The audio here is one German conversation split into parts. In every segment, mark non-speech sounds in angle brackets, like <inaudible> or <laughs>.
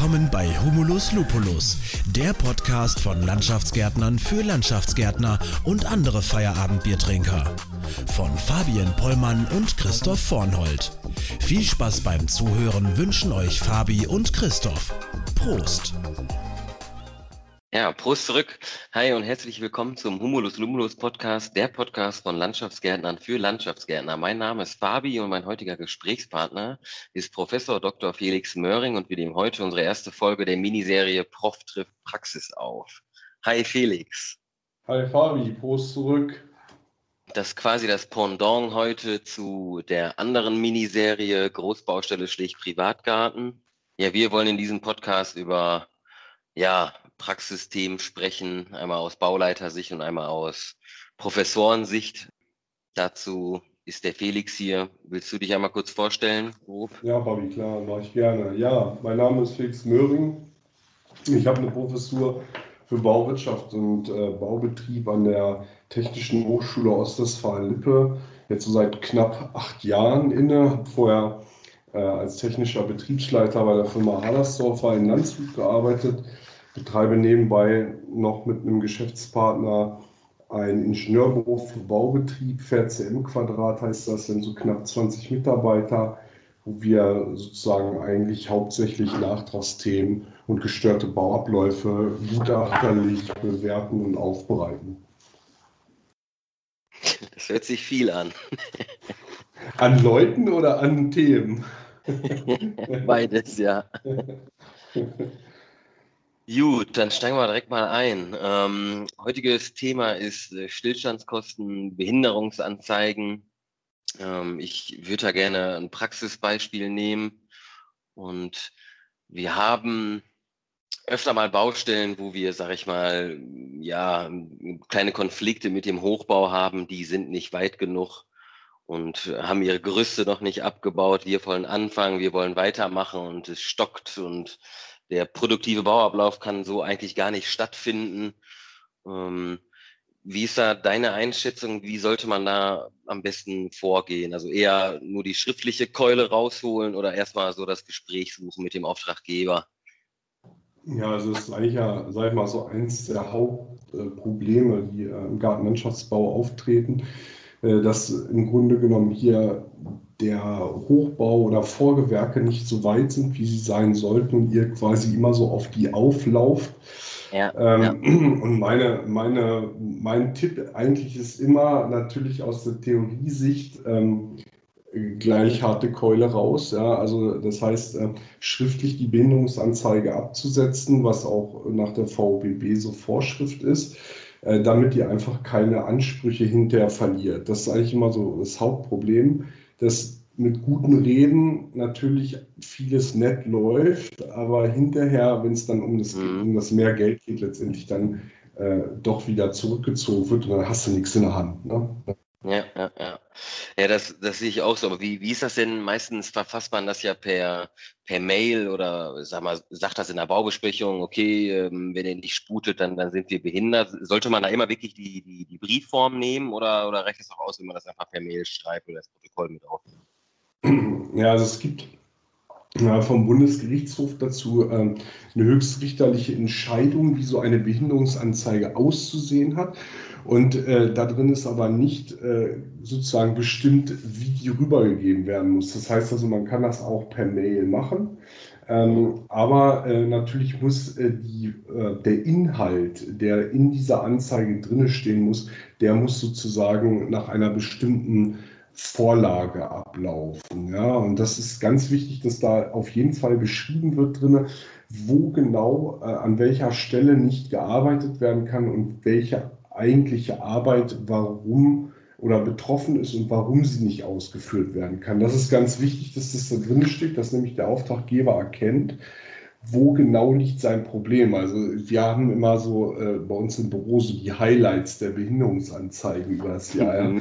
Willkommen bei Humulus Lupulus, der Podcast von Landschaftsgärtnern für Landschaftsgärtner und andere Feierabendbiertrinker. Von Fabian Pollmann und Christoph Vornhold. Viel Spaß beim Zuhören wünschen euch Fabi und Christoph. Prost! Ja, Prost zurück. Hi und herzlich willkommen zum Humulus Lumulus Podcast, der Podcast von Landschaftsgärtnern für Landschaftsgärtner. Mein Name ist Fabi und mein heutiger Gesprächspartner ist Professor Dr. Felix Möhring und wir nehmen heute unsere erste Folge der Miniserie Prof trifft Praxis auf. Hi Felix. Hi Fabi, Prost zurück. Das ist quasi das Pendant heute zu der anderen Miniserie Großbaustelle schlicht Privatgarten. Ja, wir wollen in diesem Podcast über ja, Praxisthemen sprechen, einmal aus Bauleitersicht und einmal aus Professorensicht. Dazu ist der Felix hier. Willst du dich einmal kurz vorstellen, grob? Ja, Fabi, klar, mache ich gerne. Ja, mein Name ist Felix Möhring. Ich habe eine Professur für Bauwirtschaft und äh, Baubetrieb an der Technischen Hochschule Ostwestfalen-Lippe. Jetzt so seit knapp acht Jahren inne. Vorher äh, als technischer Betriebsleiter bei der Firma Hallersdorfer in Landshut gearbeitet betreibe nebenbei noch mit einem Geschäftspartner ein Ingenieurbüro für Baubetrieb, VCM Quadrat heißt das, sind so knapp 20 Mitarbeiter, wo wir sozusagen eigentlich hauptsächlich Nachtragsthemen und gestörte Bauabläufe gutachterlich bewerten und aufbereiten. Das hört sich viel an. An Leuten oder an Themen? <laughs> Beides, ja. <laughs> Gut, dann steigen wir direkt mal ein. Ähm, heutiges Thema ist äh, Stillstandskosten, Behinderungsanzeigen. Ähm, ich würde da gerne ein Praxisbeispiel nehmen. Und wir haben öfter mal Baustellen, wo wir, sag ich mal, ja, kleine Konflikte mit dem Hochbau haben, die sind nicht weit genug und haben ihre Gerüste noch nicht abgebaut. Wir wollen anfangen, wir wollen weitermachen und es stockt und der produktive Bauablauf kann so eigentlich gar nicht stattfinden. Ähm, wie ist da deine Einschätzung? Wie sollte man da am besten vorgehen? Also eher nur die schriftliche Keule rausholen oder erstmal so das Gespräch suchen mit dem Auftraggeber? Ja, also das ist eigentlich ja, sag ich mal, so eins der Hauptprobleme, die äh, im Gartenlandschaftsbau auftreten, äh, dass im Grunde genommen hier der Hochbau oder Vorgewerke nicht so weit sind, wie sie sein sollten und ihr quasi immer so auf die auflauft. Ja, ähm, ja. <clears throat> Und meine, meine, mein Tipp eigentlich ist immer natürlich aus der Theoriesicht ähm, gleich harte Keule raus. Ja? Also das heißt, äh, schriftlich die Bindungsanzeige abzusetzen, was auch nach der VBB so Vorschrift ist, äh, damit ihr einfach keine Ansprüche hinterher verliert. Das ist eigentlich immer so das Hauptproblem dass mit guten Reden natürlich vieles nett läuft, aber hinterher, wenn es dann um das, mhm. um das mehr Geld geht, letztendlich dann äh, doch wieder zurückgezogen wird und dann hast du nichts in der Hand. Ne? Ja, ja, ja. Ja, das, das sehe ich auch so. Aber wie, wie ist das denn? Meistens verfasst man das ja per, per Mail oder sag mal, sagt das in der Baubesprechung, okay, ähm, wenn ihr nicht sputet, dann, dann sind wir behindert. Sollte man da immer wirklich die, die, die Briefform nehmen oder, oder reicht es auch aus, wenn man das einfach per Mail schreibt oder das Protokoll mit aufnimmt? Ja, also es gibt ja, vom Bundesgerichtshof dazu ähm, eine höchstrichterliche Entscheidung, wie so eine Behinderungsanzeige auszusehen hat. Und äh, da drin ist aber nicht äh, sozusagen bestimmt, wie die rübergegeben werden muss. Das heißt also, man kann das auch per Mail machen. Ähm, aber äh, natürlich muss äh, die, äh, der Inhalt, der in dieser Anzeige drinne stehen muss, der muss sozusagen nach einer bestimmten Vorlage ablaufen. Ja? Und das ist ganz wichtig, dass da auf jeden Fall beschrieben wird drinne, wo genau äh, an welcher Stelle nicht gearbeitet werden kann und welche eigentliche Arbeit, warum oder betroffen ist und warum sie nicht ausgeführt werden kann. Das ist ganz wichtig, dass das da drin steht, dass nämlich der Auftraggeber erkennt, wo genau liegt sein Problem. Also wir haben immer so äh, bei uns im Büro so die Highlights der Behinderungsanzeigen über das Jahr. Ja? Mhm.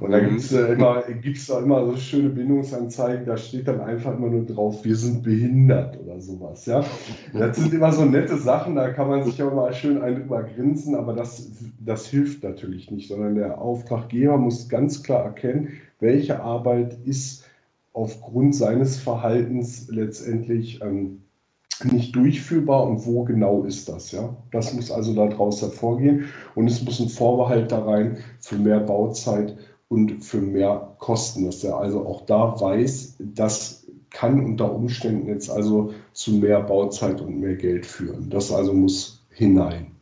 Und da gibt es äh, immer, gibt's da immer so schöne Behinderungsanzeigen, da steht dann einfach immer nur drauf, wir sind behindert oder sowas. Ja? Das sind immer so nette Sachen, da kann man sich auch mal schön ein übergrinsen, aber das, das hilft natürlich nicht, sondern der Auftraggeber muss ganz klar erkennen, welche Arbeit ist aufgrund seines Verhaltens letztendlich ähm, nicht durchführbar und wo genau ist das? Ja? Das muss also daraus hervorgehen und es muss ein Vorbehalt da rein für mehr Bauzeit und für mehr Kosten, dass er also auch da weiß, das kann unter Umständen jetzt also zu mehr Bauzeit und mehr Geld führen. Das also muss hinein.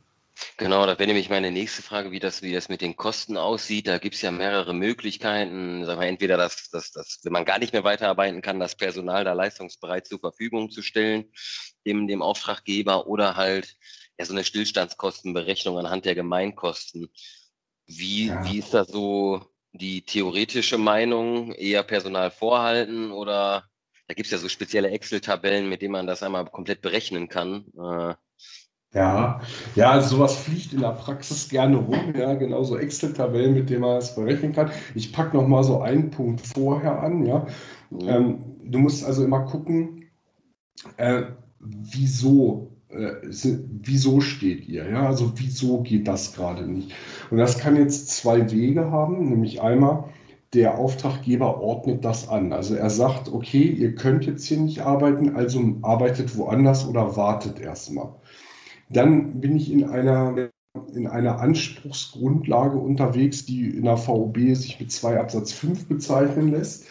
Genau, da wäre nämlich meine nächste Frage, wie das, wie das mit den Kosten aussieht. Da gibt es ja mehrere Möglichkeiten. Sagen wir, entweder, dass, dass, dass, wenn man gar nicht mehr weiterarbeiten kann, das Personal da leistungsbereit zur Verfügung zu stellen, dem, dem Auftraggeber, oder halt ja, so eine Stillstandskostenberechnung anhand der Gemeinkosten. Wie, ja. wie ist da so die theoretische Meinung? Eher Personal vorhalten oder da gibt es ja so spezielle Excel-Tabellen, mit denen man das einmal komplett berechnen kann. Äh, ja, ja, also sowas fliegt in der Praxis gerne rum, ja, genauso Excel-Tabellen, mit denen man es berechnen kann. Ich packe noch mal so einen Punkt vorher an, ja. Mhm. Ähm, du musst also immer gucken, äh, wieso, äh, wieso steht ihr, ja, also wieso geht das gerade nicht. Und das kann jetzt zwei Wege haben, nämlich einmal, der Auftraggeber ordnet das an. Also er sagt, okay, ihr könnt jetzt hier nicht arbeiten, also arbeitet woanders oder wartet erstmal. Dann bin ich in einer, in einer Anspruchsgrundlage unterwegs, die in der VOB sich mit 2 Absatz 5 bezeichnen lässt.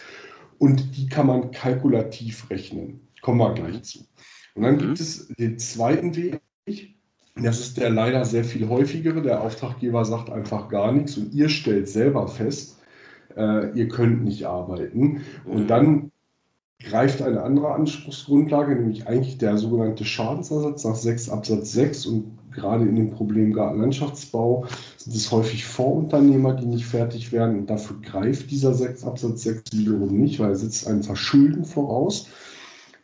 Und die kann man kalkulativ rechnen. Kommen wir gleich zu. Und dann gibt mhm. es den zweiten Weg. Das ist der leider sehr viel häufigere. Der Auftraggeber sagt einfach gar nichts und ihr stellt selber fest, äh, ihr könnt nicht arbeiten. Und mhm. dann greift eine andere Anspruchsgrundlage, nämlich eigentlich der sogenannte Schadensersatz nach 6 Absatz 6 und gerade in dem Problem Gartenlandschaftsbau sind es häufig Vorunternehmer, die nicht fertig werden und dafür greift dieser 6 Absatz 6 wiederum nicht, weil er setzt ein Verschulden voraus.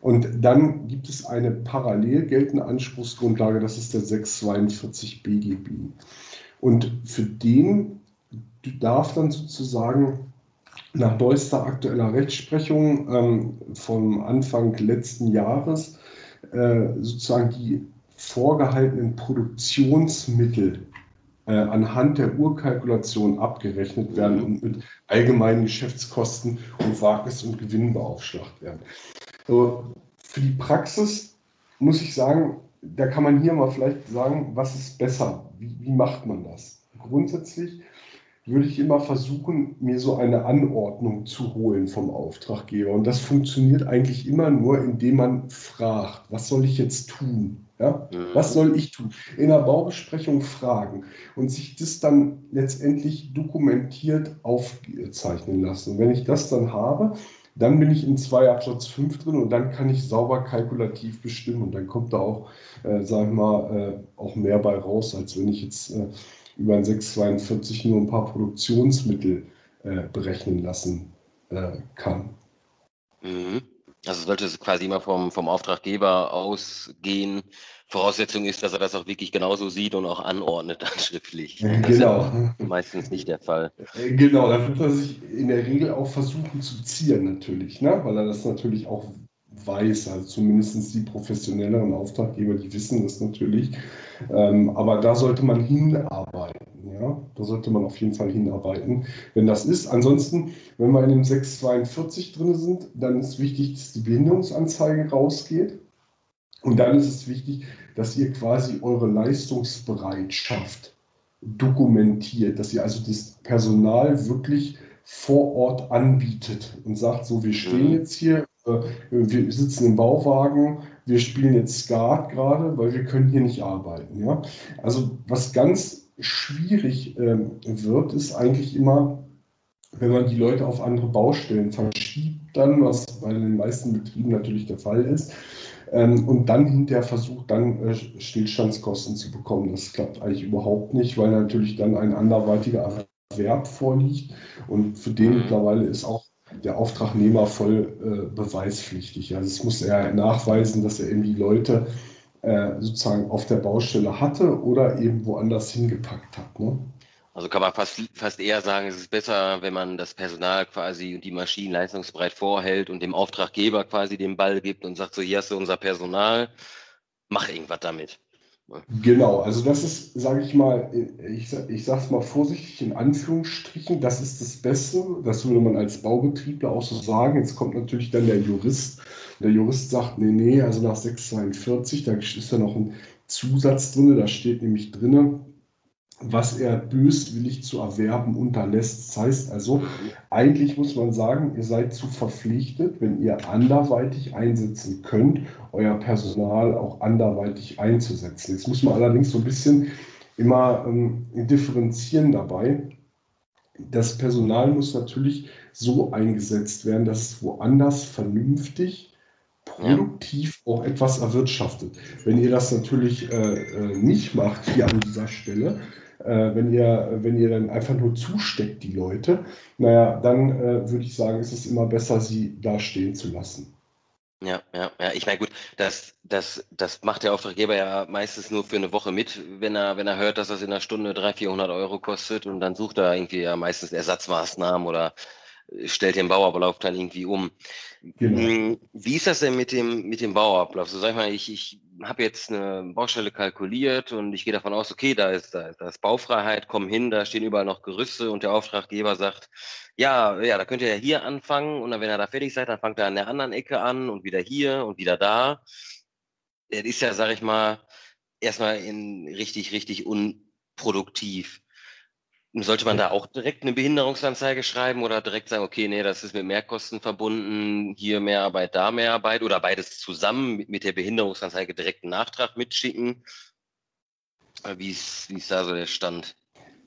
Und dann gibt es eine parallel geltende Anspruchsgrundlage, das ist der 642 BGB. Und für den darf dann sozusagen nach neuester aktueller Rechtsprechung ähm, vom Anfang letzten Jahres äh, sozusagen die vorgehaltenen Produktionsmittel äh, anhand der Urkalkulation abgerechnet werden und mit allgemeinen Geschäftskosten und Wagnis und Gewinn beaufschlagt werden. Also für die Praxis muss ich sagen, da kann man hier mal vielleicht sagen, was ist besser? Wie, wie macht man das? Grundsätzlich würde ich immer versuchen, mir so eine Anordnung zu holen vom Auftraggeber. Und das funktioniert eigentlich immer nur, indem man fragt, was soll ich jetzt tun? Ja? Mhm. Was soll ich tun? In der Baubesprechung fragen und sich das dann letztendlich dokumentiert aufzeichnen lassen. Und wenn ich das dann habe, dann bin ich in 2 Absatz 5 drin und dann kann ich sauber kalkulativ bestimmen. Und dann kommt da auch, äh, sagen wir mal, äh, auch mehr bei raus, als wenn ich jetzt äh, über ein 642 nur ein paar Produktionsmittel äh, berechnen lassen äh, kann. Mhm. Also sollte es quasi immer vom, vom Auftraggeber ausgehen. Voraussetzung ist, dass er das auch wirklich genauso sieht und auch anordnet dann <laughs> schriftlich. Das genau. ist meistens nicht der Fall. Äh, genau, da wird er sich in der Regel auch versuchen zu zieren natürlich, ne? weil er das natürlich auch weiß, also zumindest die professionelleren Auftraggeber, die wissen das natürlich. Ähm, aber da sollte man hinarbeiten. Ja? Da sollte man auf jeden Fall hinarbeiten, wenn das ist. Ansonsten, wenn wir in dem 642 drin sind, dann ist wichtig, dass die Behinderungsanzeige rausgeht. Und dann ist es wichtig, dass ihr quasi eure Leistungsbereitschaft dokumentiert, dass ihr also das Personal wirklich vor Ort anbietet und sagt, so, wir stehen mhm. jetzt hier, wir sitzen im Bauwagen, wir spielen jetzt Skat gerade, weil wir können hier nicht arbeiten. Ja? Also was ganz schwierig ähm, wird, ist eigentlich immer, wenn man die Leute auf andere Baustellen verschiebt, dann, was bei den meisten Betrieben natürlich der Fall ist, ähm, und dann hinterher versucht, dann äh, Stillstandskosten zu bekommen. Das klappt eigentlich überhaupt nicht, weil natürlich dann ein anderweitiger Erwerb vorliegt und für den mittlerweile ist auch der Auftragnehmer voll äh, beweispflichtig. Also es muss er nachweisen, dass er eben die Leute äh, sozusagen auf der Baustelle hatte oder eben woanders hingepackt hat. Ne? Also kann man fast, fast eher sagen, es ist besser, wenn man das Personal quasi und die Maschinen leistungsbereit vorhält und dem Auftraggeber quasi den Ball gibt und sagt so, hier hast du unser Personal, mach irgendwas damit. Genau, also das ist, sage ich mal, ich, ich sage es mal vorsichtig in Anführungsstrichen, das ist das Beste. Das würde man als Baubetriebler auch so sagen. Jetzt kommt natürlich dann der Jurist Der Jurist sagt, nee, nee, also nach 642, da ist ja noch ein Zusatz drin, da steht nämlich drin, was er böswillig zu erwerben unterlässt. Das heißt also, eigentlich muss man sagen, ihr seid zu verpflichtet, wenn ihr anderweitig einsetzen könnt, euer Personal auch anderweitig einzusetzen. Jetzt muss man allerdings so ein bisschen immer ähm, differenzieren dabei. Das Personal muss natürlich so eingesetzt werden, dass es woanders vernünftig, produktiv auch etwas erwirtschaftet. Wenn ihr das natürlich äh, äh nicht macht hier an dieser Stelle, äh, wenn, ihr, wenn ihr dann einfach nur zusteckt, die Leute, naja, dann äh, würde ich sagen, ist es immer besser, sie da stehen zu lassen. Ja, ja, ja. Ich meine, gut, das, das, das macht der Auftraggeber ja meistens nur für eine Woche mit, wenn er, wenn er hört, dass das in einer Stunde 300, 400 Euro kostet und dann sucht er irgendwie ja meistens Ersatzmaßnahmen oder stellt den Bauablauf dann irgendwie um. Genau. Hm, wie ist das denn mit dem, mit dem Bauablauf? So sag ich mal, ich, ich habe jetzt eine Baustelle kalkuliert und ich gehe davon aus, okay, da ist, da, da ist Baufreiheit, komm hin, da stehen überall noch Gerüste und der Auftraggeber sagt, ja, ja, da könnt ihr ja hier anfangen und dann, wenn ihr da fertig seid, dann fangt ihr an der anderen Ecke an und wieder hier und wieder da. Das ist ja, sag ich mal, erstmal in richtig, richtig unproduktiv. Sollte man da auch direkt eine Behinderungsanzeige schreiben oder direkt sagen, okay, nee, das ist mit Mehrkosten verbunden, hier mehr Arbeit, da mehr Arbeit oder beides zusammen mit, mit der Behinderungsanzeige direkt einen Nachtrag mitschicken? Wie ist, wie ist da so der Stand?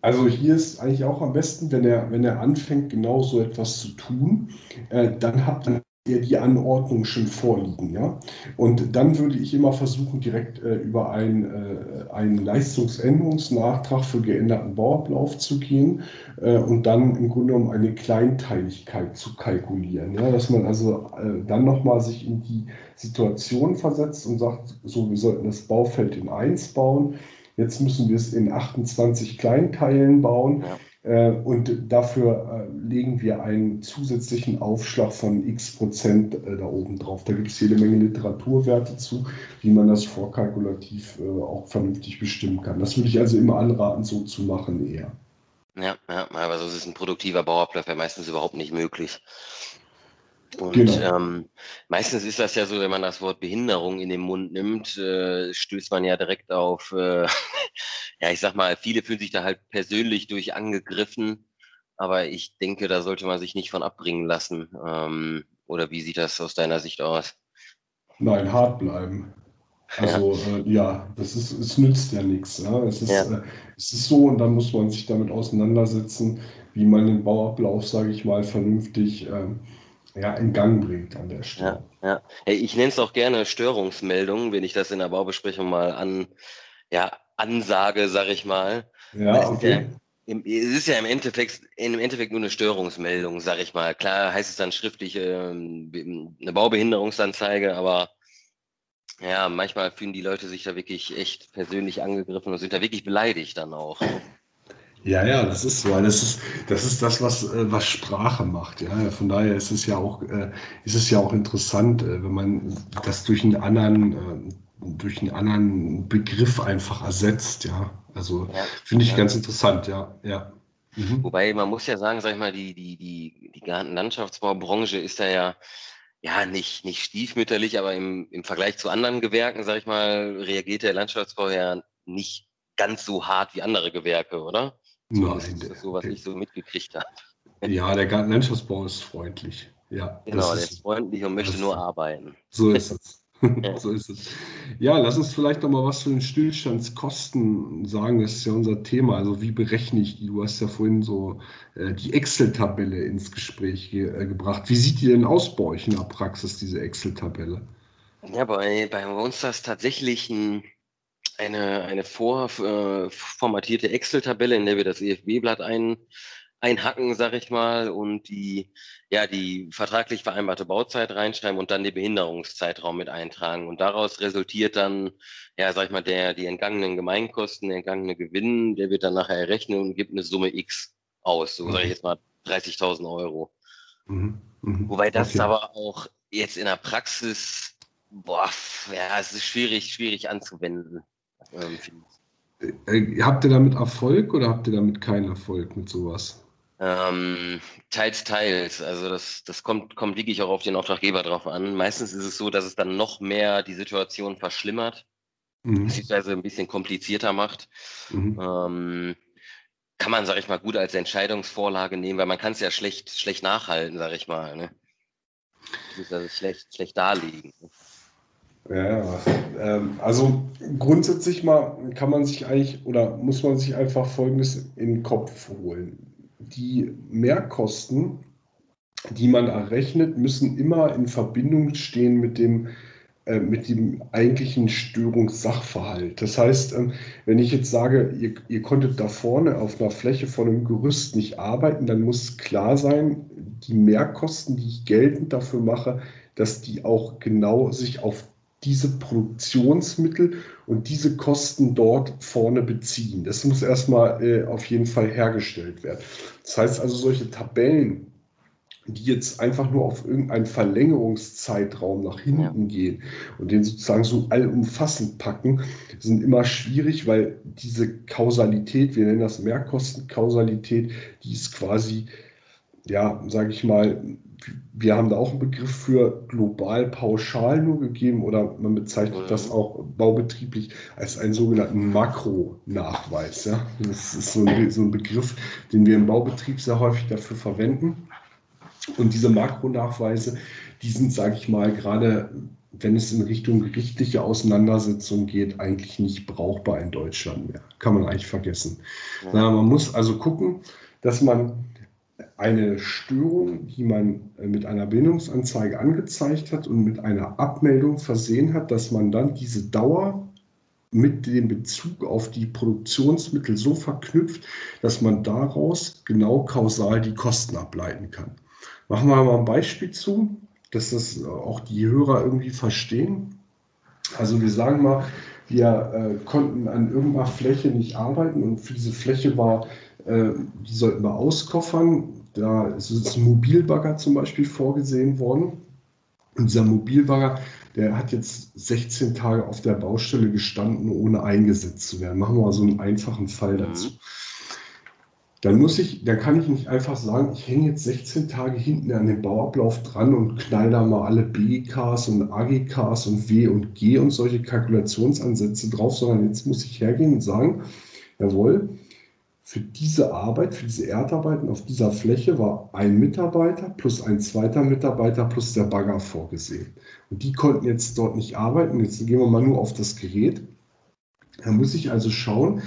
Also hier ist eigentlich auch am besten, wenn er, wenn er anfängt, genau so etwas zu tun, äh, dann ihr ihr die Anordnung schon vorliegen. Ja? Und dann würde ich immer versuchen, direkt äh, über ein, äh, einen Leistungsänderungsnachtrag für geänderten Bauablauf zu gehen äh, und dann im Grunde genommen eine Kleinteiligkeit zu kalkulieren. Ja? Dass man also äh, dann nochmal sich in die Situation versetzt und sagt, so, wir sollten das Baufeld in 1 bauen. Jetzt müssen wir es in 28 Kleinteilen bauen. Ja. Äh, und dafür äh, legen wir einen zusätzlichen Aufschlag von x Prozent äh, da oben drauf. Da gibt es jede Menge Literaturwerte zu, wie man das vorkalkulativ auch vernünftig bestimmen kann. Das würde ich also immer anraten, so zu machen eher. Ja, ja aber so ist ein produktiver Bauablauf ja meistens überhaupt nicht möglich. Und genau. ähm, meistens ist das ja so, wenn man das Wort Behinderung in den Mund nimmt, äh, stößt man ja direkt auf, äh, <laughs> ja, ich sag mal, viele fühlen sich da halt persönlich durch angegriffen, aber ich denke, da sollte man sich nicht von abbringen lassen. Ähm, oder wie sieht das aus deiner Sicht aus? Nein, hart bleiben. Also ja, äh, ja das ist, es nützt ja nichts. Ja? Es, ist, ja. Äh, es ist so und dann muss man sich damit auseinandersetzen, wie man den Bauablauf, sage ich mal, vernünftig ähm, ja, in Gang bringt an der Stelle. Ja, ja. Hey, ich nenne es auch gerne Störungsmeldungen, wenn ich das in der Baubesprechung mal an, ja, ansage, sage ich mal. Ja, okay. Ja, es ist ja im Endeffekt, im Endeffekt nur eine Störungsmeldung, sage ich mal. Klar heißt es dann schriftlich ähm, eine Baubehinderungsanzeige, aber ja, manchmal fühlen die Leute sich da wirklich echt persönlich angegriffen und sind da wirklich beleidigt dann auch. Ja, ja, das ist so. Das ist das, ist das was, äh, was Sprache macht. Ja, von daher ist es ja auch, äh, ist es ja auch interessant, äh, wenn man das durch einen anderen, durch einen anderen Begriff einfach ersetzt. Ja, also ja, finde ich ja. ganz interessant. Ja, ja. Mhm. Wobei man muss ja sagen, sag ich mal, die, die, die, die Gartenlandschaftsbaubranche ist da ja, ja nicht, nicht stiefmütterlich, aber im, im Vergleich zu anderen Gewerken, sag ich mal, reagiert der Landschaftsbau ja nicht ganz so hart wie andere Gewerke, oder? Nein, der, sowas der, nicht so mitgekriegt hat. Ja, der Landschaftsbau ist freundlich. Ja, genau, der ist freundlich und möchte nur arbeiten. So ist es. <laughs> so ist es. Ja, lass uns vielleicht noch mal was zu den Stillstandskosten sagen. Das ist ja unser Thema. Also wie berechne ich die? Du hast ja vorhin so äh, die Excel-Tabelle ins Gespräch ge äh, gebracht. Wie sieht die denn aus bei euch in der Praxis, diese Excel-Tabelle? Ja, bei, bei uns ist das tatsächlich ein eine, eine vorformatierte äh, Excel-Tabelle, in der wir das EFB-Blatt ein, einhacken, sag ich mal, und die, ja, die vertraglich vereinbarte Bauzeit reinschreiben und dann den Behinderungszeitraum mit eintragen. Und daraus resultiert dann, ja, sag ich mal, der, die entgangenen Gemeinkosten, der entgangene Gewinn, der wird dann nachher errechnet und gibt eine Summe X aus. So mhm. sage ich jetzt mal 30.000 Euro. Mhm. Mhm. Wobei das okay. aber auch jetzt in der Praxis, boah, ja, es ist schwierig, schwierig anzuwenden. Ähm, äh, habt ihr damit Erfolg oder habt ihr damit keinen Erfolg mit sowas? Ähm, teils, teils. Also das, das kommt, kommt wirklich auch auf den Auftraggeber drauf an. Meistens ist es so, dass es dann noch mehr die Situation verschlimmert, mhm. beziehungsweise ein bisschen komplizierter macht. Mhm. Ähm, kann man, sag ich mal, gut als Entscheidungsvorlage nehmen, weil man kann es ja schlecht, schlecht nachhalten, sag ich mal. Ne? Also schlecht, schlecht darlegen. Ja, ähm, also grundsätzlich mal kann man sich eigentlich oder muss man sich einfach Folgendes in den Kopf holen. Die Mehrkosten, die man errechnet, müssen immer in Verbindung stehen mit dem äh, mit dem eigentlichen Störungssachverhalt. Das heißt, ähm, wenn ich jetzt sage, ihr, ihr, konntet da vorne auf einer Fläche von einem Gerüst nicht arbeiten, dann muss klar sein, die Mehrkosten, die ich geltend dafür mache, dass die auch genau sich auf diese Produktionsmittel und diese Kosten dort vorne beziehen. Das muss erstmal äh, auf jeden Fall hergestellt werden. Das heißt also, solche Tabellen, die jetzt einfach nur auf irgendeinen Verlängerungszeitraum nach hinten ja. gehen und den sozusagen so allumfassend packen, sind immer schwierig, weil diese Kausalität, wir nennen das Mehrkostenkausalität, die ist quasi, ja, sage ich mal, wir haben da auch einen Begriff für global pauschal nur gegeben oder man bezeichnet mhm. das auch baubetrieblich als einen sogenannten Makronachweis. Ja? Das ist so ein, so ein Begriff, den wir im Baubetrieb sehr häufig dafür verwenden. Und diese Makronachweise, die sind, sage ich mal, gerade wenn es in Richtung gerichtliche Auseinandersetzung geht, eigentlich nicht brauchbar in Deutschland mehr. Kann man eigentlich vergessen. Ja. Na, man muss also gucken, dass man eine Störung, die man mit einer Bindungsanzeige angezeigt hat und mit einer Abmeldung versehen hat, dass man dann diese Dauer mit dem Bezug auf die Produktionsmittel so verknüpft, dass man daraus genau kausal die Kosten ableiten kann. Machen wir mal ein Beispiel zu, dass das auch die Hörer irgendwie verstehen. Also wir sagen mal, wir äh, konnten an irgendeiner Fläche nicht arbeiten und für diese Fläche war, äh, die sollten wir auskoffern. Da ist ein Mobilbagger zum Beispiel vorgesehen worden. Und dieser Mobilbagger, der hat jetzt 16 Tage auf der Baustelle gestanden, ohne eingesetzt zu werden. Machen wir mal so einen einfachen Fall dazu. Mhm dann muss ich, dann kann ich nicht einfach sagen, ich hänge jetzt 16 Tage hinten an den Bauablauf dran und knall da mal alle BGKs und AGKs und W und G und solche Kalkulationsansätze drauf, sondern jetzt muss ich hergehen und sagen, jawohl, für diese Arbeit, für diese Erdarbeiten auf dieser Fläche war ein Mitarbeiter plus ein zweiter Mitarbeiter plus der Bagger vorgesehen. Und die konnten jetzt dort nicht arbeiten. Jetzt gehen wir mal nur auf das Gerät. Da muss ich also schauen,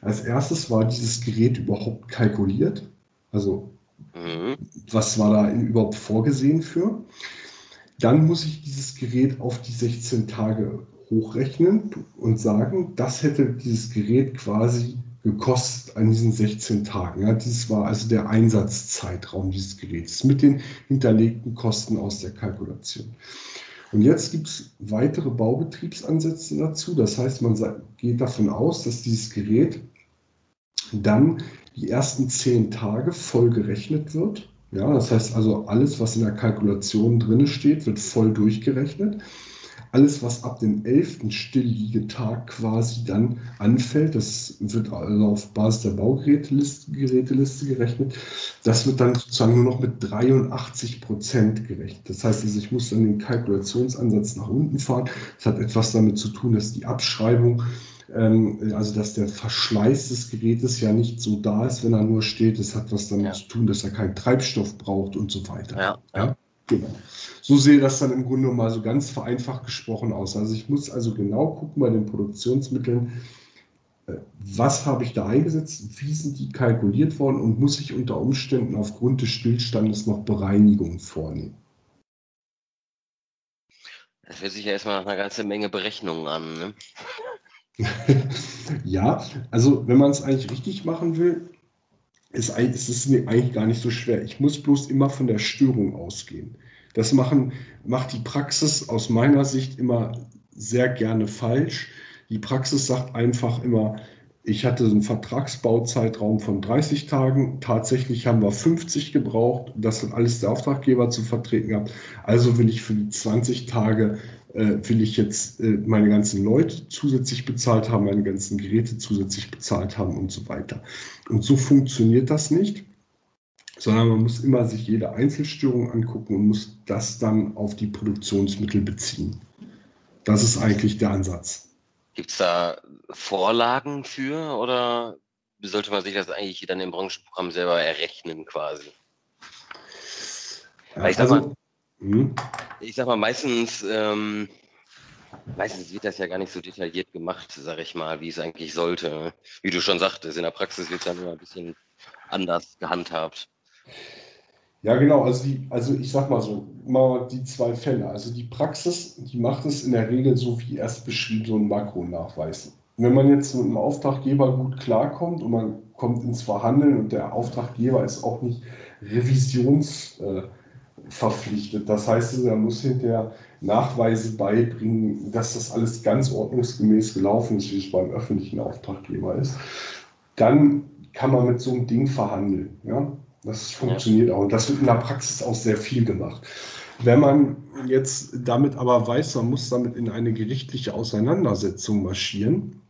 als erstes war dieses Gerät überhaupt kalkuliert. Also mhm. was war da überhaupt vorgesehen für? Dann muss ich dieses Gerät auf die 16 Tage hochrechnen und sagen, das hätte dieses Gerät quasi gekostet an diesen 16 Tagen. Ja, dies war also der Einsatzzeitraum dieses Geräts mit den hinterlegten Kosten aus der Kalkulation. Und jetzt gibt es weitere Baubetriebsansätze dazu. Das heißt, man geht davon aus, dass dieses Gerät dann die ersten zehn Tage voll gerechnet wird. Ja, das heißt also, alles, was in der Kalkulation drin steht, wird voll durchgerechnet. Alles, was ab dem elften Stillliegetag quasi dann anfällt, das wird also auf Basis der Baugeräteliste Geräteliste gerechnet, das wird dann sozusagen nur noch mit 83 Prozent gerechnet. Das heißt also, ich muss dann den Kalkulationsansatz nach unten fahren. Das hat etwas damit zu tun, dass die Abschreibung ähm, also dass der Verschleiß des Gerätes ja nicht so da ist, wenn er nur steht. Das hat was damit ja. zu tun, dass er keinen Treibstoff braucht und so weiter. Ja. ja? Genau. So sehe das dann im Grunde mal so ganz vereinfacht gesprochen aus. Also ich muss also genau gucken bei den Produktionsmitteln, äh, was habe ich da eingesetzt, wie sind die kalkuliert worden und muss ich unter Umständen aufgrund des Stillstandes noch Bereinigungen vornehmen. Das hört sich ja erstmal nach einer ganzen Menge Berechnungen an. Ne? <laughs> ja, also wenn man es eigentlich richtig machen will, ist, ist es eigentlich gar nicht so schwer. Ich muss bloß immer von der Störung ausgehen. Das machen, macht die Praxis aus meiner Sicht immer sehr gerne falsch. Die Praxis sagt einfach immer, ich hatte einen Vertragsbauzeitraum von 30 Tagen. Tatsächlich haben wir 50 gebraucht. Das hat alles der Auftraggeber zu vertreten gehabt. Also will ich für die 20 Tage will ich jetzt äh, meine ganzen Leute zusätzlich bezahlt haben, meine ganzen Geräte zusätzlich bezahlt haben und so weiter. Und so funktioniert das nicht. sondern man muss immer sich jede Einzelstörung angucken und muss das dann auf die Produktionsmittel beziehen. Das ist eigentlich der Ansatz. Gibt es da Vorlagen für oder sollte man sich das eigentlich dann im Branchenprogramm selber errechnen quasi? Ja, ich, sag also, mal, hm? ich sag mal, meistens, ähm, meistens wird das ja gar nicht so detailliert gemacht, sag ich mal, wie es eigentlich sollte. Wie du schon sagtest, in der Praxis wird es dann immer ein bisschen anders gehandhabt. Ja, genau. Also, die, also ich sag mal so, mal die zwei Fälle. Also die Praxis, die macht es in der Regel so wie erst beschrieben, so ein Makronachweis. Wenn man jetzt mit einem Auftraggeber gut klarkommt und man kommt ins Verhandeln und der Auftraggeber ist auch nicht revisionsverpflichtet. Äh, das heißt, er muss hinterher Nachweise beibringen, dass das alles ganz ordnungsgemäß gelaufen ist, wie es beim öffentlichen Auftraggeber ist. Dann kann man mit so einem Ding verhandeln. Ja? Das funktioniert auch. Und das wird in der Praxis auch sehr viel gemacht. Wenn man jetzt damit aber weiß, man muss damit in eine gerichtliche Auseinandersetzung marschieren,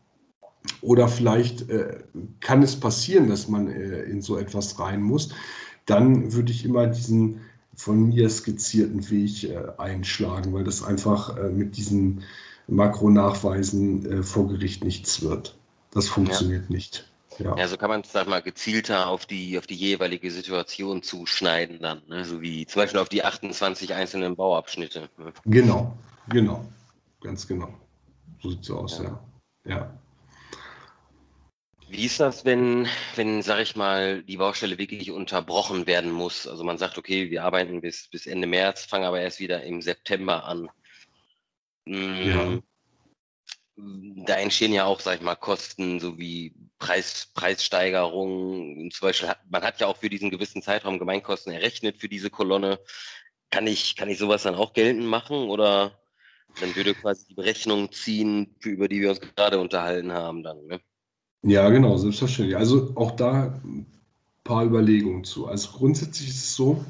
oder vielleicht äh, kann es passieren, dass man äh, in so etwas rein muss, dann würde ich immer diesen von mir skizzierten Weg äh, einschlagen, weil das einfach äh, mit diesen Makronachweisen äh, vor Gericht nichts wird. Das funktioniert ja. nicht. Ja. ja, so kann man es sag mal gezielter auf die, auf die jeweilige Situation zuschneiden dann, ne? so wie zum Beispiel auf die 28 einzelnen Bauabschnitte. Ne? Genau, genau, ganz genau. So sieht es aus, ja. ja. ja. Wie ist das, wenn, wenn, sag ich mal, die Baustelle wirklich unterbrochen werden muss? Also man sagt, okay, wir arbeiten bis, bis Ende März, fangen aber erst wieder im September an. Hm, ja da entstehen ja auch, sag ich mal, Kosten sowie Preis, Preissteigerungen. Zum Beispiel hat, man hat ja auch für diesen gewissen Zeitraum Gemeinkosten errechnet für diese Kolonne. Kann ich, kann ich sowas dann auch geltend machen oder dann würde quasi die Berechnung ziehen, für, über die wir uns gerade unterhalten haben dann, ne? Ja, genau, selbstverständlich. Also auch da ein paar Überlegungen zu. Also grundsätzlich ist es so,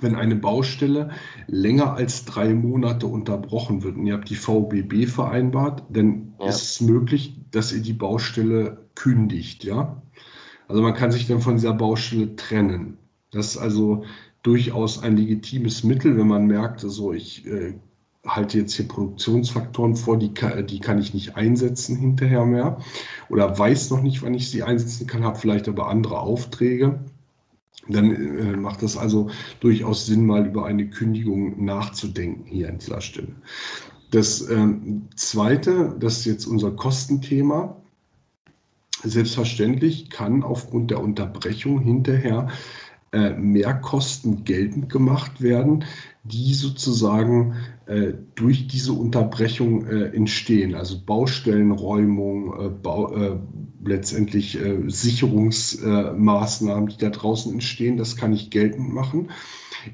wenn eine Baustelle länger als drei Monate unterbrochen wird und ihr habt die VBB vereinbart, dann ja. ist es möglich, dass ihr die Baustelle kündigt, ja. Also man kann sich dann von dieser Baustelle trennen. Das ist also durchaus ein legitimes Mittel, wenn man merkt, also ich äh, halte jetzt hier Produktionsfaktoren vor, die kann, die kann ich nicht einsetzen hinterher mehr oder weiß noch nicht, wann ich sie einsetzen kann, habe vielleicht aber andere Aufträge dann äh, macht es also durchaus Sinn, mal über eine Kündigung nachzudenken hier an dieser Stelle. Das ähm, Zweite, das ist jetzt unser Kostenthema. Selbstverständlich kann aufgrund der Unterbrechung hinterher äh, Mehrkosten geltend gemacht werden, die sozusagen äh, durch diese Unterbrechung äh, entstehen. Also Baustellenräumung, äh, Bau, äh, letztendlich äh, Sicherungsmaßnahmen, die da draußen entstehen, das kann ich geltend machen.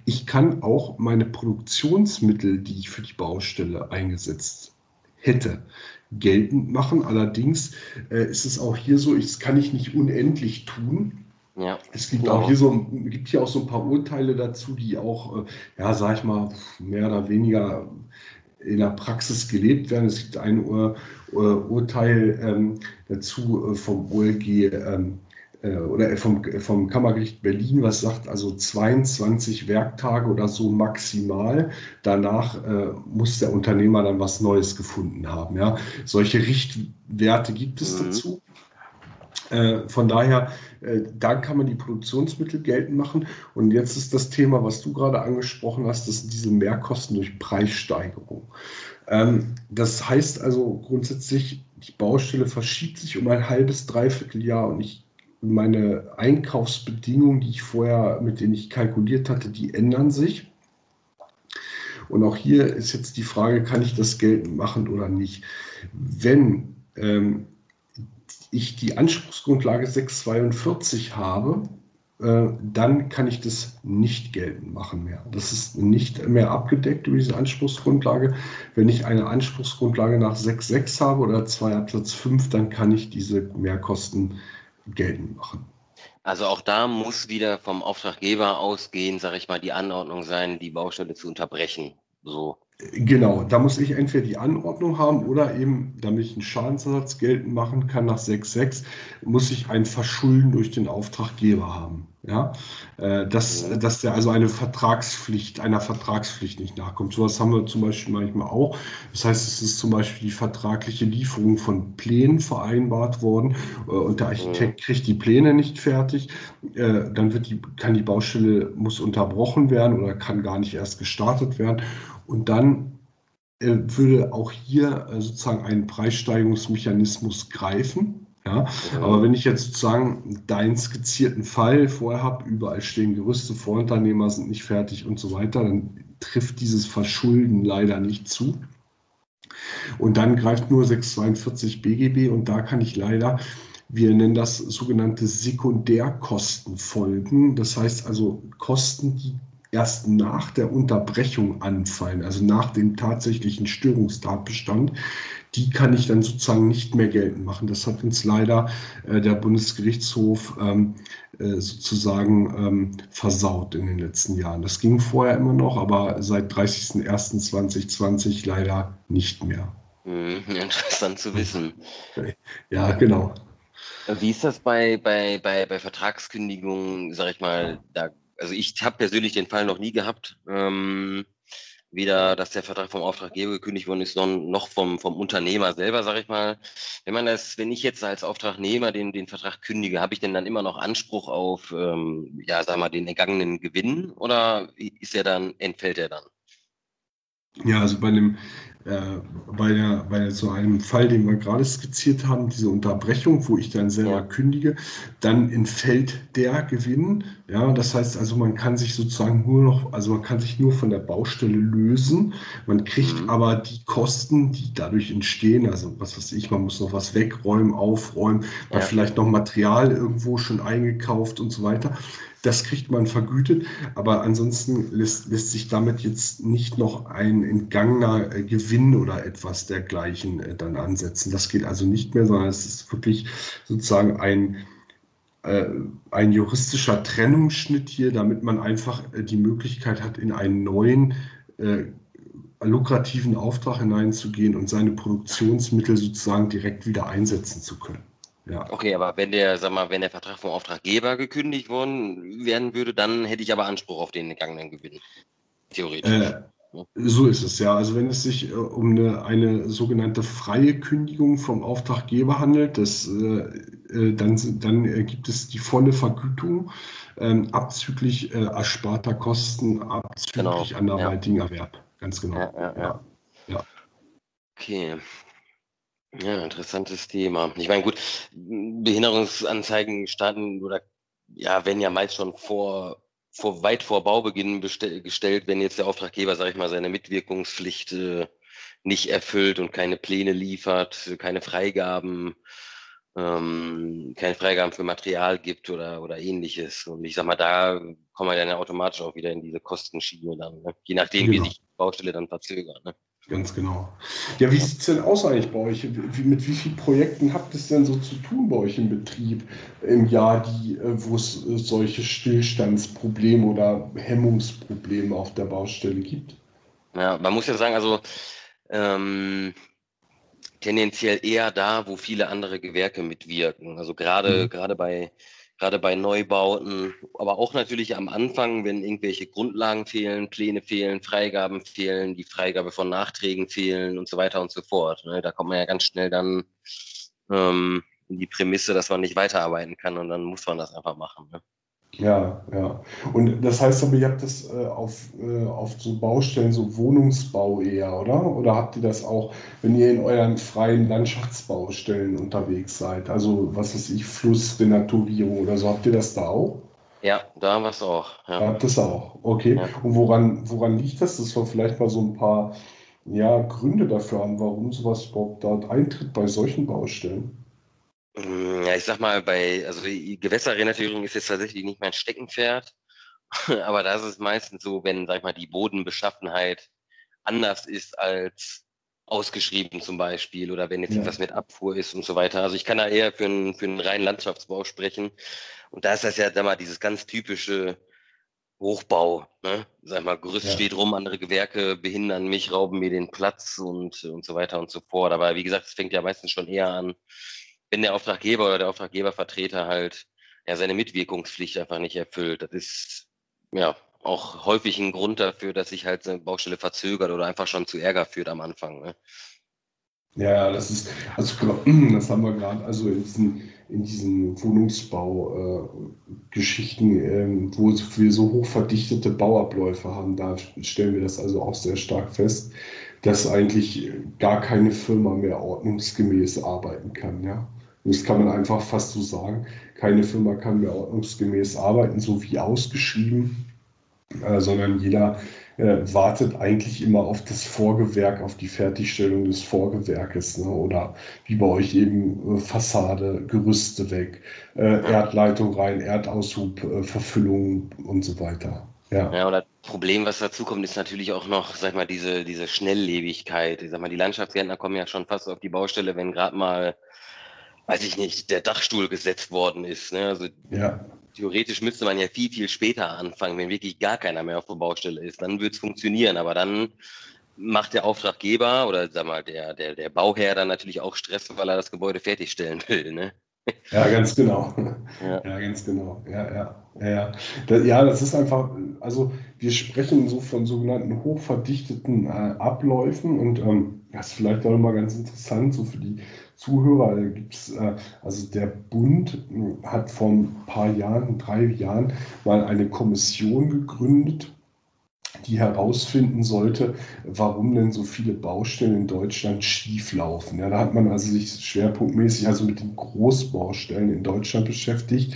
Ich kann auch meine Produktionsmittel, die ich für die Baustelle eingesetzt hätte, geltend machen. Allerdings ist es auch hier so, das kann ich nicht unendlich tun. Ja, es gibt auch hier so, gibt hier auch so ein paar Urteile dazu, die auch, äh, ja, sag ich mal, mehr oder weniger in der Praxis gelebt werden. Es gibt ein Ur, Ur, Urteil ähm, dazu äh, vom OLG ähm, äh, oder vom, vom Kammergericht Berlin, was sagt, also 22 Werktage oder so maximal. Danach äh, muss der Unternehmer dann was Neues gefunden haben. Ja. Solche Richtwerte gibt es mhm. dazu. Äh, von daher, äh, da kann man die Produktionsmittel geltend machen. Und jetzt ist das Thema, was du gerade angesprochen hast, das sind diese Mehrkosten durch Preissteigerung. Ähm, das heißt also grundsätzlich, die Baustelle verschiebt sich um ein halbes, dreiviertel Jahr und ich meine Einkaufsbedingungen, die ich vorher, mit denen ich kalkuliert hatte, die ändern sich. Und auch hier ist jetzt die Frage, kann ich das geltend machen oder nicht? Wenn ähm, ich die Anspruchsgrundlage 642 habe, äh, dann kann ich das nicht geltend machen mehr. Das ist nicht mehr abgedeckt über diese Anspruchsgrundlage. Wenn ich eine Anspruchsgrundlage nach 6.6 habe oder 2 Absatz 5, dann kann ich diese Mehrkosten geltend machen. Also auch da muss wieder vom Auftraggeber ausgehen, sage ich mal, die Anordnung sein, die Baustelle zu unterbrechen. So. Genau, da muss ich entweder die Anordnung haben oder eben, damit ich einen Schadensersatz geltend machen kann nach 6.6, muss ich ein Verschulden durch den Auftraggeber haben. ja, äh, dass, dass der also eine Vertragspflicht, einer Vertragspflicht nicht nachkommt. Sowas haben wir zum Beispiel manchmal auch. Das heißt, es ist zum Beispiel die vertragliche Lieferung von Plänen vereinbart worden äh, und der Architekt kriegt die Pläne nicht fertig. Äh, dann wird die, kann die Baustelle, muss unterbrochen werden oder kann gar nicht erst gestartet werden. Und dann würde auch hier sozusagen ein Preissteigerungsmechanismus greifen. Ja, aber wenn ich jetzt sozusagen deinen skizzierten Fall vorher habe, überall stehen Gerüste, Vorunternehmer sind nicht fertig und so weiter, dann trifft dieses Verschulden leider nicht zu. Und dann greift nur 642 BGB und da kann ich leider, wir nennen das sogenannte Sekundärkosten folgen. Das heißt also Kosten, die erst nach der Unterbrechung anfallen, also nach dem tatsächlichen Störungstatbestand, die kann ich dann sozusagen nicht mehr geltend machen. Das hat uns leider äh, der Bundesgerichtshof ähm, äh, sozusagen ähm, versaut in den letzten Jahren. Das ging vorher immer noch, aber seit 30.01.2020 leider nicht mehr. Mhm, <laughs> interessant zu wissen. Ja, genau. Wie ist das bei, bei, bei, bei Vertragskündigungen, sag ich mal, da, also ich habe persönlich den Fall noch nie gehabt. Ähm, weder, dass der Vertrag vom Auftraggeber gekündigt worden ist, noch vom, vom Unternehmer selber, sage ich mal. Wenn man das, wenn ich jetzt als Auftragnehmer den, den Vertrag kündige, habe ich denn dann immer noch Anspruch auf, ähm, ja, sag mal, den ergangenen Gewinn oder ist er dann, entfällt er dann? Ja, also bei dem äh, bei, der, bei so einem Fall, den wir gerade skizziert haben, diese Unterbrechung, wo ich dann selber kündige, dann entfällt der Gewinn. Ja, das heißt also, man kann sich sozusagen nur noch, also man kann sich nur von der Baustelle lösen. Man kriegt mhm. aber die Kosten, die dadurch entstehen, also was weiß ich, man muss noch was wegräumen, aufräumen, ja. vielleicht noch Material irgendwo schon eingekauft und so weiter das kriegt man vergütet, aber ansonsten lässt, lässt sich damit jetzt nicht noch ein entgangener äh, Gewinn oder etwas dergleichen äh, dann ansetzen. Das geht also nicht mehr, sondern es ist wirklich sozusagen ein, äh, ein juristischer Trennungsschnitt hier, damit man einfach die Möglichkeit hat, in einen neuen äh, lukrativen Auftrag hineinzugehen und seine Produktionsmittel sozusagen direkt wieder einsetzen zu können. Ja. Okay, aber wenn der, sag mal, wenn der Vertrag vom Auftraggeber gekündigt worden werden würde, dann hätte ich aber Anspruch auf den gegangenen Gewinn. Theoretisch. Äh, so ist es ja. Also wenn es sich äh, um eine, eine, sogenannte freie Kündigung vom Auftraggeber handelt, das, äh, äh dann, dann gibt es die volle Vergütung ähm, abzüglich äh, ersparter Kosten, abzüglich genau. anderweitigen ja. Erwerb. Ganz genau. Ja, ja. ja. Okay. Ja, interessantes Thema. Ich meine, gut, Behinderungsanzeigen starten oder ja, werden ja meist schon vor, vor weit vor Baubeginn gestellt, wenn jetzt der Auftraggeber, sage ich mal, seine Mitwirkungspflicht äh, nicht erfüllt und keine Pläne liefert, keine Freigaben, ähm, keine Freigaben für Material gibt oder, oder ähnliches. Und ich sag mal, da kommen wir dann ja automatisch auch wieder in diese Kostenschiene dann, ne? je nachdem, genau. wie sich die Baustelle dann verzögert. Ne? Ganz genau. Ja, wie sieht es denn aus eigentlich bei euch? Wie, mit wie vielen Projekten habt ihr es denn so zu tun bei euch im Betrieb im Jahr, die, äh, wo es äh, solche Stillstandsprobleme oder Hemmungsprobleme auf der Baustelle gibt? Ja, man muss ja sagen, also ähm, tendenziell eher da, wo viele andere Gewerke mitwirken. Also gerade mhm. gerade bei gerade bei Neubauten, aber auch natürlich am Anfang, wenn irgendwelche Grundlagen fehlen, Pläne fehlen, Freigaben fehlen, die Freigabe von Nachträgen fehlen und so weiter und so fort. Ne? Da kommt man ja ganz schnell dann ähm, in die Prämisse, dass man nicht weiterarbeiten kann und dann muss man das einfach machen. Ne? Ja, ja. Und das heißt aber, ihr habt das äh, auf, äh, auf so Baustellen, so Wohnungsbau eher, oder? Oder habt ihr das auch, wenn ihr in euren freien Landschaftsbaustellen unterwegs seid? Also, was weiß ich, Flussrenaturierung oder so, habt ihr das da auch? Ja, da haben wir es auch. Ja. Da habt ihr es auch, okay. Ja. Und woran, woran liegt das, dass wir vielleicht mal so ein paar ja, Gründe dafür haben, warum sowas überhaupt dort eintritt bei solchen Baustellen? Ja, ich sag mal, bei, also die Gewässerrenaturierung ist jetzt tatsächlich nicht mein Steckenpferd, <laughs> aber da ist es meistens so, wenn, sag ich mal, die Bodenbeschaffenheit anders ist als ausgeschrieben zum Beispiel oder wenn jetzt ja. etwas mit Abfuhr ist und so weiter. Also ich kann da eher für einen, für einen reinen Landschaftsbau sprechen. Und da ist das ja, sag mal, dieses ganz typische Hochbau, ne? Sag mal, Gerüst ja. steht rum, andere Gewerke behindern mich, rauben mir den Platz und, und so weiter und so fort. Aber wie gesagt, es fängt ja meistens schon eher an, wenn der Auftraggeber oder der Auftraggebervertreter halt ja, seine Mitwirkungspflicht einfach nicht erfüllt. Das ist ja auch häufig ein Grund dafür, dass sich halt eine Baustelle verzögert oder einfach schon zu Ärger führt am Anfang. Ne? Ja, das ist, also <clears throat> das haben wir gerade, also in diesen, in diesen Wohnungsbau-Geschichten, äh, äh, wo wir so hochverdichtete Bauabläufe haben, da stellen wir das also auch sehr stark fest, dass eigentlich gar keine Firma mehr ordnungsgemäß arbeiten kann. Ja? Das kann man einfach fast so sagen. Keine Firma kann mehr ordnungsgemäß arbeiten, so wie ausgeschrieben, äh, sondern jeder äh, wartet eigentlich immer auf das Vorgewerk, auf die Fertigstellung des Vorgewerkes. Ne? Oder wie bei euch eben äh, Fassade, Gerüste weg, äh, Erdleitung rein, Erdaushub, äh, Verfüllung und so weiter. Ja. ja, und das Problem, was dazu kommt, ist natürlich auch noch, sag mal, diese, diese Schnelllebigkeit. Ich sag mal, die Landschaftsgärtner kommen ja schon fast auf die Baustelle, wenn gerade mal, weiß ich nicht, der Dachstuhl gesetzt worden ist. Ne? Also ja theoretisch müsste man ja viel, viel später anfangen, wenn wirklich gar keiner mehr auf der Baustelle ist. Dann würde es funktionieren, aber dann macht der Auftraggeber oder sag mal, der, der, der Bauherr dann natürlich auch Stress, weil er das Gebäude fertigstellen will. Ne? Ja, ganz genau. Ja. ja, ganz genau. Ja, ja, ja. Ja, das ist einfach, also wir sprechen so von sogenannten hochverdichteten äh, Abläufen und ähm, das ist vielleicht auch mal ganz interessant, so für die Zuhörer. Da gibt's, äh, also der Bund hm, hat vor ein paar Jahren, drei Jahren, mal eine Kommission gegründet, die herausfinden sollte, warum denn so viele Baustellen in Deutschland schief laufen. Ja, da hat man also sich schwerpunktmäßig also mit den Großbaustellen in Deutschland beschäftigt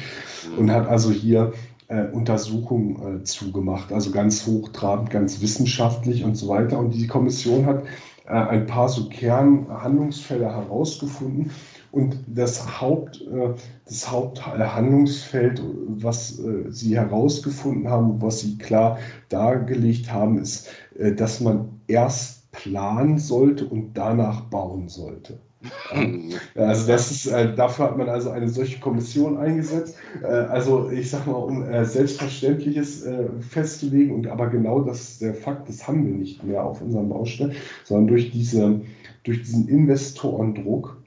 und hat also hier äh, Untersuchungen äh, zugemacht, also ganz hochtrabend, ganz wissenschaftlich und so weiter. Und die Kommission hat ein paar so Kernhandlungsfelder herausgefunden. Und das, Haupt, äh, das Haupthandlungsfeld, was äh, sie herausgefunden haben, was sie klar dargelegt haben, ist, dass man erst planen sollte und danach bauen sollte. <laughs> Also das ist, äh, dafür hat man also eine solche Kommission eingesetzt. Äh, also ich sag mal, um äh, Selbstverständliches festzulegen und aber genau das ist der Fakt, das haben wir nicht mehr auf unserem Baustellen, sondern durch, diese, durch diesen Investorendruck,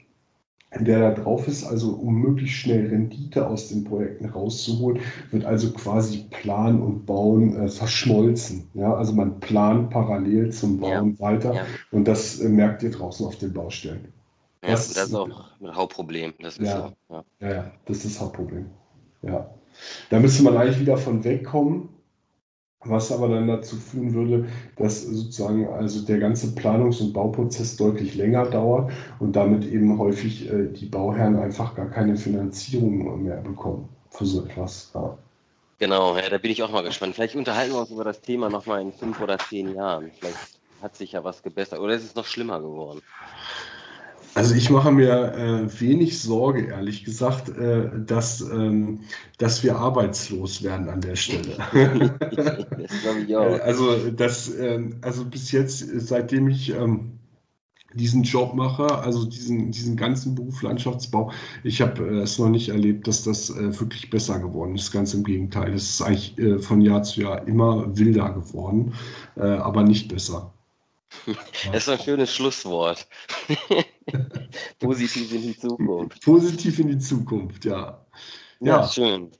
der da drauf ist, also um möglichst schnell Rendite aus den Projekten rauszuholen, wird also quasi Plan und Bauen äh, verschmolzen. Ja? Also man plant parallel zum Bauen ja. weiter ja. und das äh, merkt ihr draußen auf den Baustellen. Ja, das, das ist auch ein Hauptproblem. Das ist ja, ja. ja, ja, das ist das Hauptproblem. Ja. Da müsste man eigentlich wieder von wegkommen, was aber dann dazu führen würde, dass sozusagen also der ganze Planungs- und Bauprozess deutlich länger dauert und damit eben häufig äh, die Bauherren einfach gar keine Finanzierung mehr bekommen für so etwas. Ja. Genau, ja, da bin ich auch mal gespannt. Vielleicht unterhalten wir uns über das Thema nochmal in fünf oder zehn Jahren. Vielleicht hat sich ja was gebessert oder ist es noch schlimmer geworden? Also ich mache mir äh, wenig Sorge, ehrlich gesagt, äh, dass, ähm, dass wir arbeitslos werden an der Stelle. <laughs> das auch. Also, das, äh, also bis jetzt, seitdem ich ähm, diesen Job mache, also diesen, diesen ganzen Beruf Landschaftsbau, ich habe äh, es noch nicht erlebt, dass das äh, wirklich besser geworden ist. Ganz im Gegenteil. Es ist eigentlich äh, von Jahr zu Jahr immer wilder geworden, aber nicht besser. Das ist ein schönes Schlusswort. <laughs> Positiv in die Zukunft. Positiv in die Zukunft, ja. Ja, ja schön.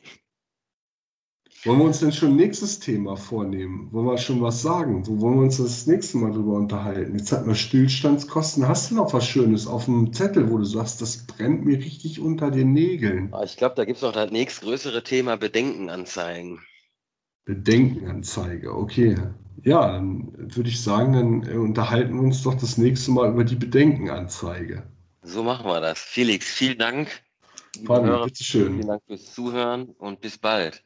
Wollen wir uns denn schon nächstes Thema vornehmen? Wollen wir schon was sagen? Wo wollen wir uns das nächste Mal drüber unterhalten? Jetzt hatten wir Stillstandskosten. Hast du noch was Schönes auf dem Zettel, wo du sagst, das brennt mir richtig unter den Nägeln? Ah, ich glaube, da gibt es noch das nächstgrößere Thema Bedenkenanzeigen. Bedenkenanzeige, okay. Ja, dann würde ich sagen, dann äh, unterhalten wir uns doch das nächste Mal über die Bedenkenanzeige. So machen wir das. Felix, vielen Dank. Fabi, bitteschön. Vielen Dank fürs Zuhören und bis bald.